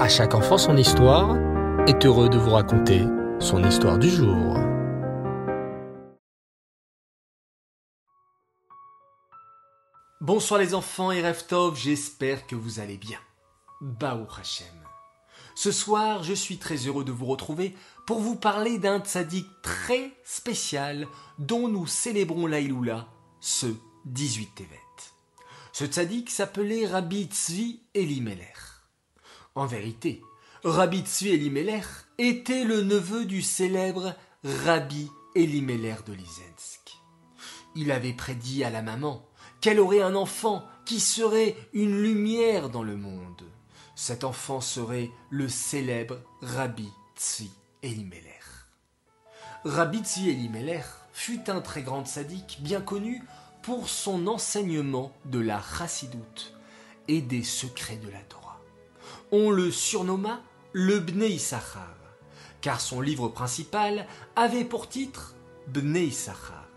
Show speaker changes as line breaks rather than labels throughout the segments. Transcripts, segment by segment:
À chaque enfant son histoire est heureux de vous raconter son histoire du jour.
Bonsoir les enfants et Reftov, j'espère que vous allez bien. Baou Hashem. Ce soir, je suis très heureux de vous retrouver pour vous parler d'un tzaddik très spécial dont nous célébrons l'Aïloula ce 18 Tevet. Ce tzaddik s'appelait Rabbi Tzvi Elimelech. En vérité, Rabbi Tzvi Elimelech était le neveu du célèbre Rabbi Elimelech de Lizensk. Il avait prédit à la maman qu'elle aurait un enfant qui serait une lumière dans le monde. Cet enfant serait le célèbre Rabbi Tzvi Elimelech. Rabbi Tzvi Elimelech fut un très grand sadique bien connu pour son enseignement de la chassidoute et des secrets de la Torah on le surnomma le Bnei Issachar, car son livre principal avait pour titre Bnei Issachar.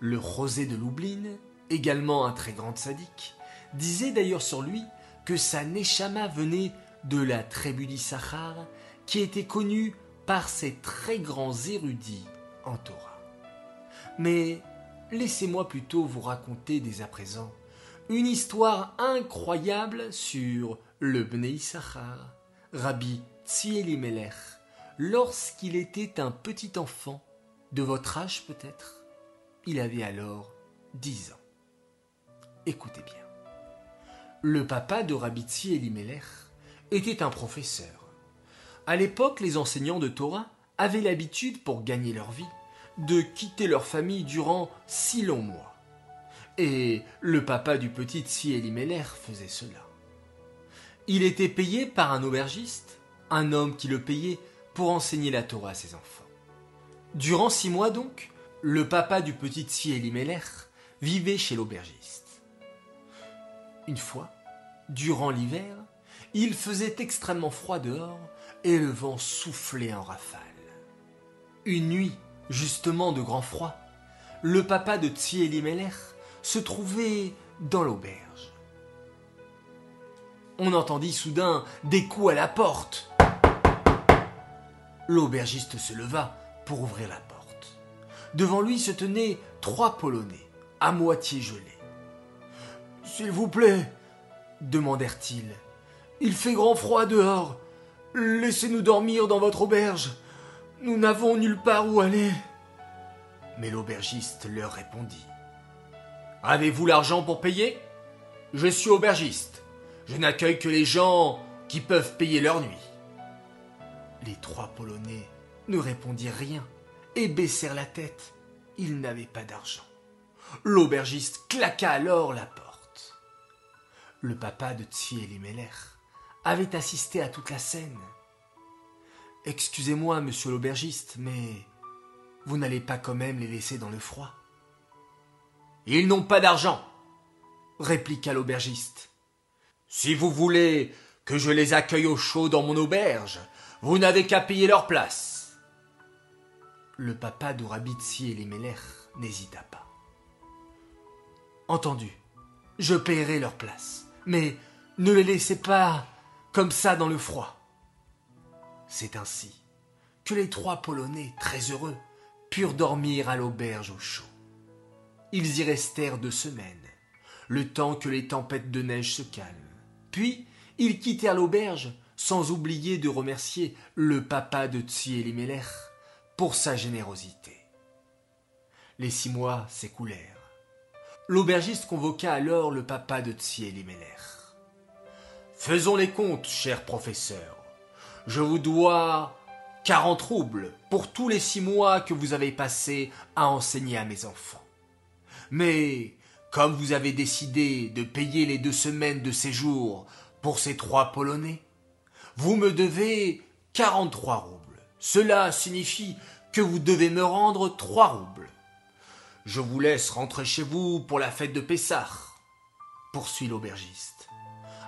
Le Rosé de Lublin, également un très grand sadique, disait d'ailleurs sur lui que sa Neshama venait de la tribu d'Issachar, qui était connue par ses très grands érudits en Torah. Mais laissez-moi plutôt vous raconter dès à présent une histoire incroyable sur le Bnei Issachar, Rabbi Tzielimélech, lorsqu'il était un petit enfant, de votre âge peut-être. Il avait alors dix ans. Écoutez bien. Le papa de Rabbi Tzielimélech était un professeur. À l'époque, les enseignants de Torah avaient l'habitude, pour gagner leur vie, de quitter leur famille durant six longs mois. Et le papa du petit Tzielimélech faisait cela. Il était payé par un aubergiste, un homme qui le payait pour enseigner la Torah à ses enfants. Durant six mois donc, le papa du petit Tsi vivait chez l'aubergiste. Une fois, durant l'hiver, il faisait extrêmement froid dehors et le vent soufflait en rafale. Une nuit, justement de grand froid, le papa de Tsi se trouvait dans l'auberge on entendit soudain des coups à la porte. L'aubergiste se leva pour ouvrir la porte. Devant lui se tenaient trois Polonais, à moitié gelés. S'il vous plaît, demandèrent-ils, il fait grand froid dehors. Laissez-nous dormir dans votre auberge. Nous n'avons nulle part où aller. Mais l'aubergiste leur répondit. Avez-vous l'argent pour payer? Je suis aubergiste. Je n'accueille que les gens qui peuvent payer leur nuit. Les trois Polonais ne répondirent rien et baissèrent la tête. Ils n'avaient pas d'argent. L'aubergiste claqua alors la porte. Le papa de Tsielimelech avait assisté à toute la scène. Excusez-moi, monsieur l'aubergiste, mais vous n'allez pas quand même les laisser dans le froid. Ils n'ont pas d'argent, répliqua l'aubergiste. Si vous voulez que je les accueille au chaud dans mon auberge, vous n'avez qu'à payer leur place. Le papa de Rabitsi et les n'hésita pas. Entendu, je paierai leur place, mais ne les laissez pas comme ça dans le froid. C'est ainsi que les trois Polonais, très heureux, purent dormir à l'auberge au chaud. Ils y restèrent deux semaines, le temps que les tempêtes de neige se calment. Puis, ils quittèrent l'auberge, sans oublier de remercier le papa de Tsielimelech pour sa générosité. Les six mois s'écoulèrent. L'aubergiste convoqua alors le papa de Tsielimelech. Faisons les comptes, cher professeur. Je vous dois quarante roubles pour tous les six mois que vous avez passés à enseigner à mes enfants. Mais comme vous avez décidé de payer les deux semaines de séjour pour ces trois Polonais, vous me devez quarante-trois roubles. Cela signifie que vous devez me rendre trois roubles. Je vous laisse rentrer chez vous pour la fête de Pessah, poursuit l'aubergiste.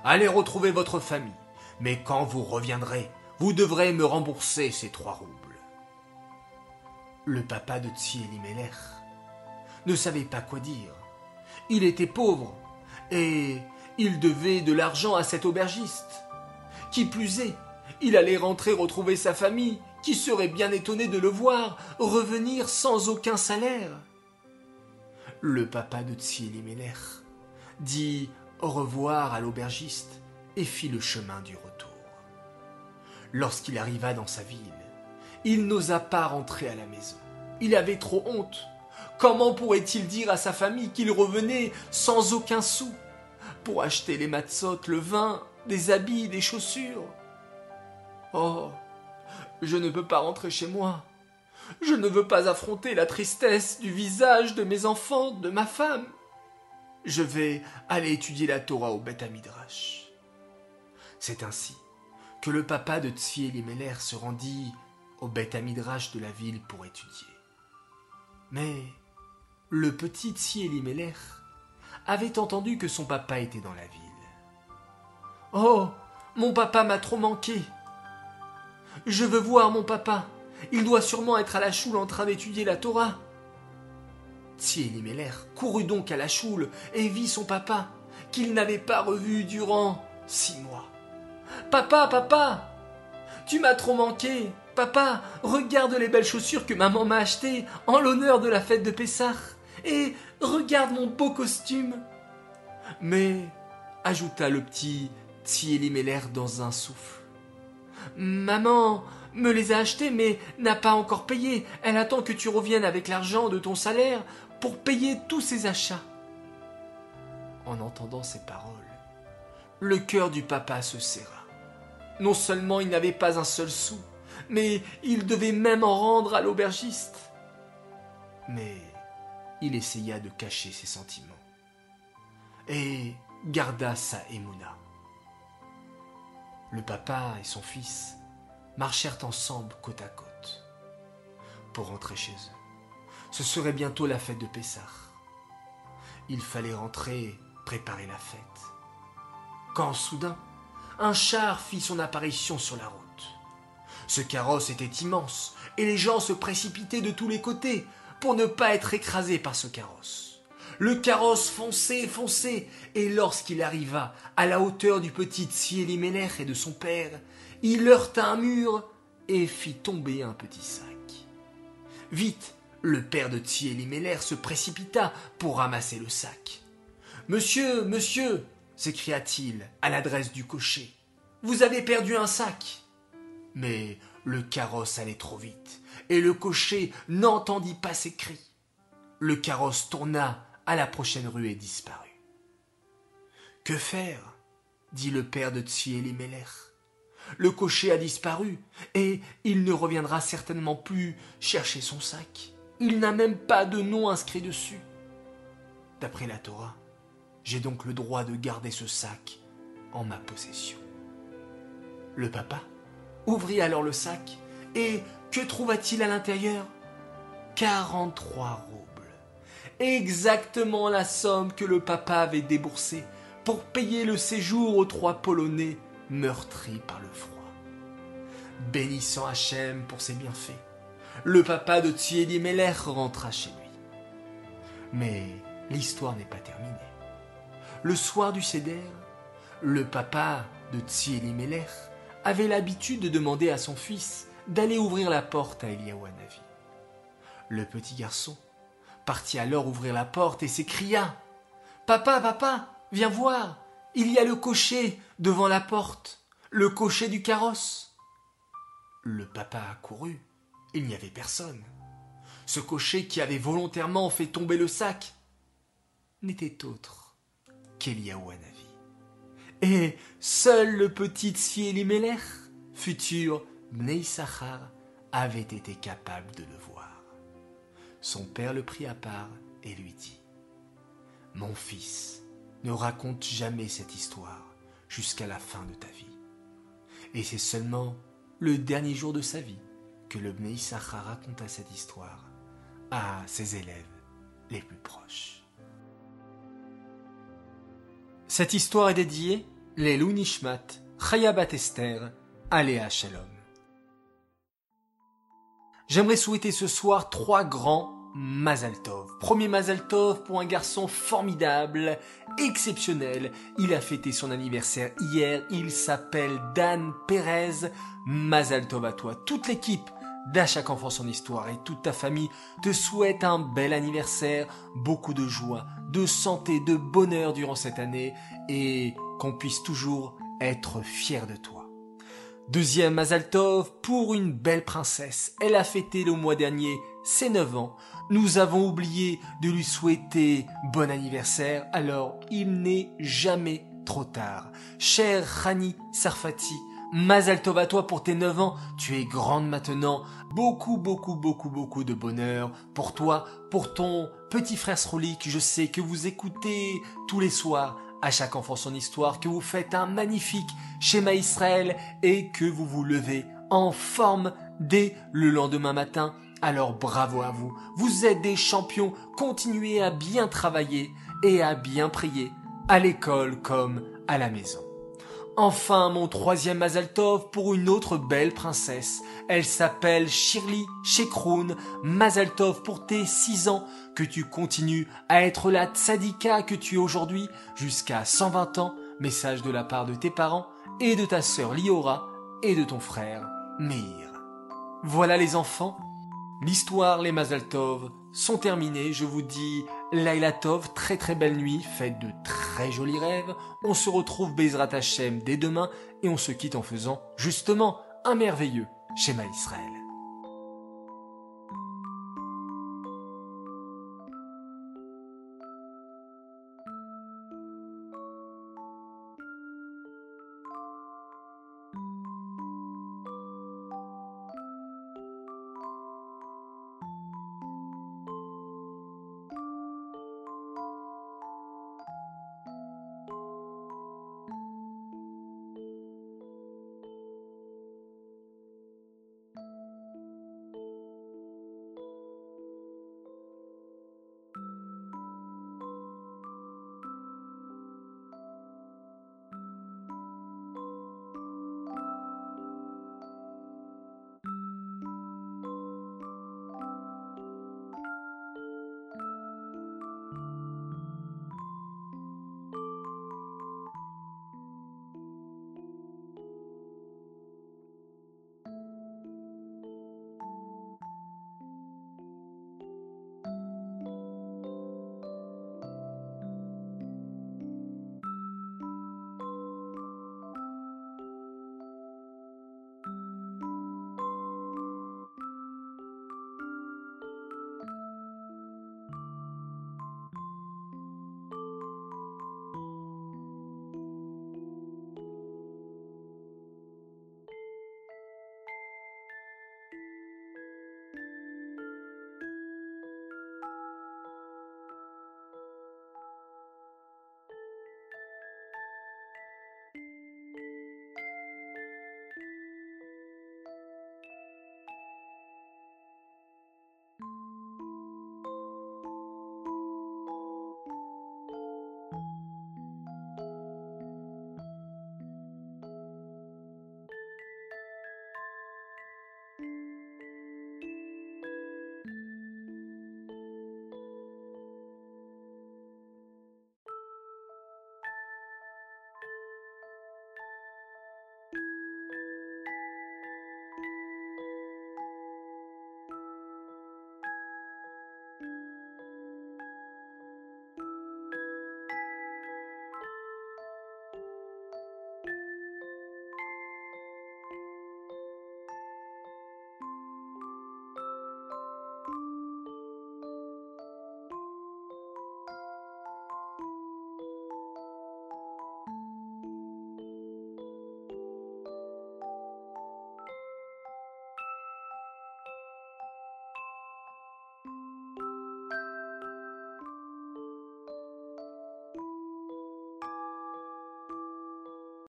Allez retrouver votre famille, mais quand vous reviendrez, vous devrez me rembourser ces trois roubles. Le papa de ne savait pas quoi dire. Il était pauvre et il devait de l'argent à cet aubergiste, Qui plus est, il allait rentrer retrouver sa famille, qui serait bien étonnée de le voir revenir sans aucun salaire. Le papa de Tsielimeler dit au revoir à l'aubergiste et fit le chemin du retour. Lorsqu'il arriva dans sa ville, il n'osa pas rentrer à la maison. Il avait trop honte. Comment pourrait-il dire à sa famille qu'il revenait sans aucun sou pour acheter les matzot, le vin, des habits, des chaussures? Oh, je ne peux pas rentrer chez moi. Je ne veux pas affronter la tristesse du visage de mes enfants, de ma femme. Je vais aller étudier la Torah au Beth Amidrash. C'est ainsi que le papa de Elimelech se rendit au Beth Amidrash de la ville pour étudier. Mais le petit Tsi Elimelech avait entendu que son papa était dans la ville. Oh, mon papa m'a trop manqué. Je veux voir mon papa. Il doit sûrement être à la choule en train d'étudier la Torah. Elimelech courut donc à la choule et vit son papa, qu'il n'avait pas revu durant six mois. Papa, papa Tu m'as trop manqué Papa, regarde les belles chaussures que maman m'a achetées en l'honneur de la fête de Pessah. Et regarde mon beau costume. Mais, ajouta le petit Elimelech dans un souffle, Maman me les a achetés mais n'a pas encore payé. Elle attend que tu reviennes avec l'argent de ton salaire pour payer tous ses achats. En entendant ces paroles, le cœur du papa se serra. Non seulement il n'avait pas un seul sou, mais il devait même en rendre à l'aubergiste. Mais il essaya de cacher ses sentiments et garda sa émouna. Le papa et son fils marchèrent ensemble côte à côte pour rentrer chez eux. Ce serait bientôt la fête de Pessah. Il fallait rentrer, préparer la fête. Quand soudain, un char fit son apparition sur la route. Ce carrosse était immense, et les gens se précipitaient de tous les côtés pour ne pas être écrasés par ce carrosse. Le carrosse fonçait, fonçait, et lorsqu'il arriva à la hauteur du petit Tsielimelech et de son père, il heurta un mur et fit tomber un petit sac. Vite, le père de Thierry se précipita pour ramasser le sac. Monsieur, monsieur, s'écria-t-il à l'adresse du cocher, vous avez perdu un sac. Mais le carrosse allait trop vite, et le cocher n'entendit pas ses cris. Le carrosse tourna à la prochaine rue et disparut. Que faire? dit le père de Tsieli Le cocher a disparu, et il ne reviendra certainement plus chercher son sac. Il n'a même pas de nom inscrit dessus. D'après la Torah, j'ai donc le droit de garder ce sac en ma possession. Le papa ouvrit alors le sac et que trouva-t-il à l'intérieur? 43 roubles. Exactement la somme que le papa avait déboursée pour payer le séjour aux trois Polonais meurtris par le froid. Bénissant Hachem pour ses bienfaits, le papa de Thierry Meller rentra chez lui. Mais l'histoire n'est pas terminée. Le soir du Seder, le papa de Thierry avait l'habitude de demander à son fils d'aller ouvrir la porte à Eliaou Le petit garçon partit alors ouvrir la porte et s'écria Papa, papa, viens voir, il y a le cocher devant la porte, le cocher du carrosse. Le papa accourut il n'y avait personne. Ce cocher qui avait volontairement fait tomber le sac n'était autre qu'Eliaou Et seul le petit Tsielimelech, futur Bnei avait été capable de le voir. Son père le prit à part et lui dit Mon fils, ne raconte jamais cette histoire jusqu'à la fin de ta vie. Et c'est seulement le dernier jour de sa vie que le Bnei raconta cette histoire à ses élèves les plus proches. Cette histoire est dédiée les Nishmat, Chayabat Esther, Aléa Shalom. J'aimerais souhaiter ce soir trois grands Mazaltov. Premier Mazaltov pour un garçon formidable, exceptionnel. Il a fêté son anniversaire hier. Il s'appelle Dan Perez. Mazaltov à toi. Toute l'équipe d'À chaque enfant son histoire et toute ta famille te souhaite un bel anniversaire, beaucoup de joie, de santé, de bonheur durant cette année et qu'on puisse toujours être fier de toi. Deuxième Mazaltov pour une belle princesse. Elle a fêté le mois dernier ses 9 ans. Nous avons oublié de lui souhaiter bon anniversaire, alors il n'est jamais trop tard. Cher Rani Sarfati, Mazaltov à toi pour tes 9 ans, tu es grande maintenant. Beaucoup, beaucoup, beaucoup, beaucoup de bonheur pour toi, pour ton petit frère Srolik. Je sais que vous écoutez tous les soirs à chaque enfant son histoire, que vous faites un magnifique schéma Israël et que vous vous levez en forme dès le lendemain matin. Alors bravo à vous, vous êtes des champions, continuez à bien travailler et à bien prier, à l'école comme à la maison. Enfin, mon troisième Mazaltov pour une autre belle princesse. Elle s'appelle Shirley Shekroun. Mazaltov pour tes six ans. Que tu continues à être la tzadika que tu es aujourd'hui jusqu'à 120 ans. Message de la part de tes parents et de ta sœur Liora et de ton frère Meir. Voilà les enfants. L'histoire, les Mazaltov sont terminés. Je vous dis Laila Tov, très très belle nuit, faites de très jolis rêves. On se retrouve Bezrat Hashem dès demain et on se quitte en faisant justement un merveilleux schéma Israël.